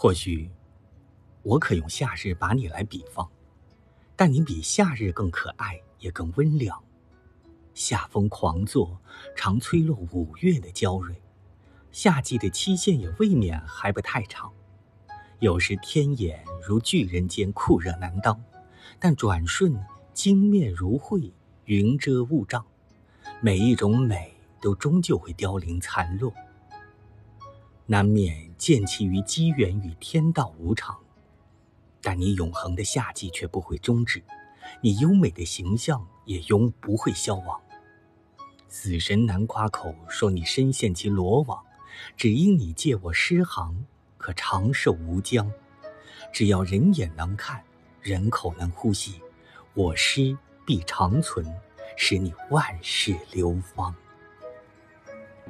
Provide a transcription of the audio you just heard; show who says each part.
Speaker 1: 或许，我可用夏日把你来比方，但你比夏日更可爱，也更温凉。夏风狂作，常吹落五月的娇蕊；夏季的期限也未免还不太长。有时天眼如巨人间酷热难当，但转瞬金面如晦，云遮雾障。每一种美都终究会凋零残落。难免见其于机缘与天道无常，但你永恒的夏季却不会终止，你优美的形象也永不会消亡。死神难夸口说你深陷其罗网，只因你借我诗行，可长寿无疆。只要人眼能看，人口能呼吸，我诗必长存，使你万世流芳。